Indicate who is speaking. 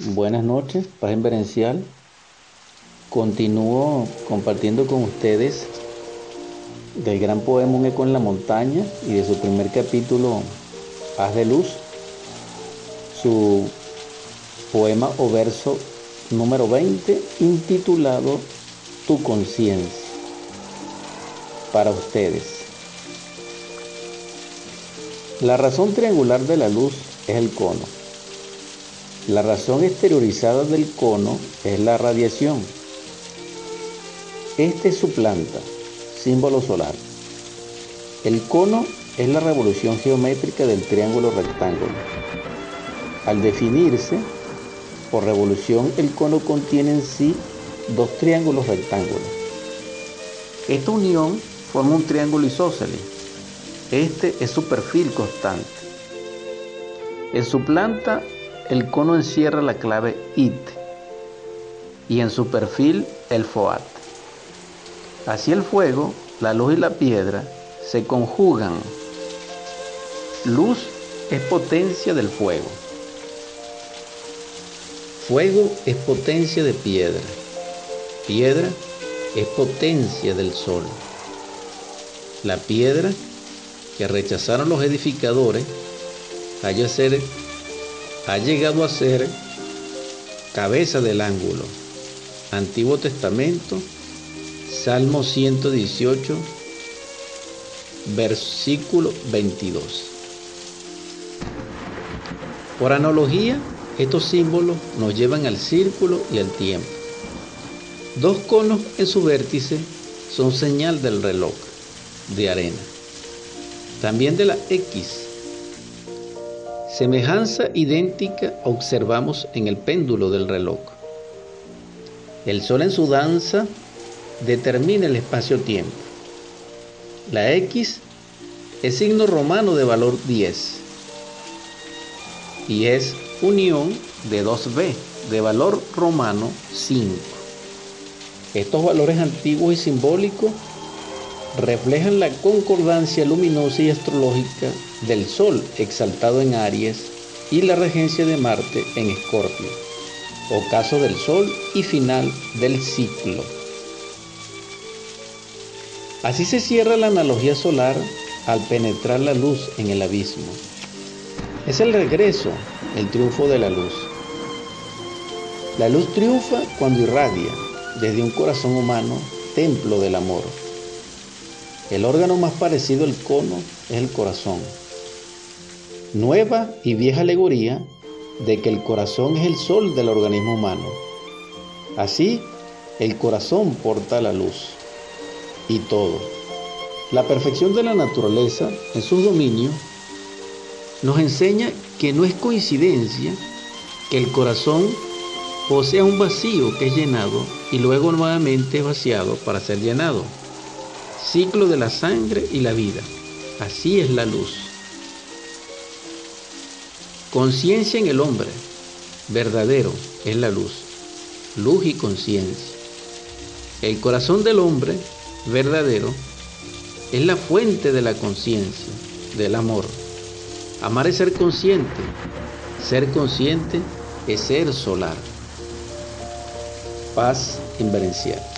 Speaker 1: Buenas noches, paz inverencial. Continúo compartiendo con ustedes del gran poema Un eco en la montaña y de su primer capítulo, Haz de luz, su poema o verso número 20 intitulado Tu conciencia para ustedes. La razón triangular de la luz es el cono la razón exteriorizada del cono es la radiación. Esta es su planta, símbolo solar. El cono es la revolución geométrica del triángulo rectángulo. Al definirse por revolución, el cono contiene en sí dos triángulos rectángulos. Esta unión forma un triángulo isósceles. Este es su perfil constante. En su planta el cono encierra la clave IT y en su perfil el FOAT. Así el fuego, la luz y la piedra se conjugan. Luz es potencia del fuego. Fuego es potencia de piedra. Piedra es potencia del sol. La piedra que rechazaron los edificadores haya ser ha llegado a ser cabeza del ángulo. Antiguo Testamento, Salmo 118, versículo 22. Por analogía, estos símbolos nos llevan al círculo y al tiempo. Dos conos en su vértice son señal del reloj de arena. También de la X Semejanza idéntica observamos en el péndulo del reloj. El sol en su danza determina el espacio-tiempo. La X es signo romano de valor 10 y es unión de 2B de valor romano 5. Estos valores antiguos y simbólicos reflejan la concordancia luminosa y astrológica del Sol exaltado en Aries y la regencia de Marte en Escorpio, ocaso del Sol y final del ciclo. Así se cierra la analogía solar al penetrar la luz en el abismo. Es el regreso, el triunfo de la luz. La luz triunfa cuando irradia desde un corazón humano, templo del amor. El órgano más parecido al cono es el corazón. Nueva y vieja alegoría de que el corazón es el sol del organismo humano. Así, el corazón porta la luz y todo. La perfección de la naturaleza en sus dominios nos enseña que no es coincidencia que el corazón posea un vacío que es llenado y luego nuevamente es vaciado para ser llenado ciclo de la sangre y la vida. Así es la luz. Conciencia en el hombre, verdadero, es la luz. Luz y conciencia. El corazón del hombre, verdadero, es la fuente de la conciencia, del amor. Amar es ser consciente. Ser consciente es ser solar. Paz inverencial.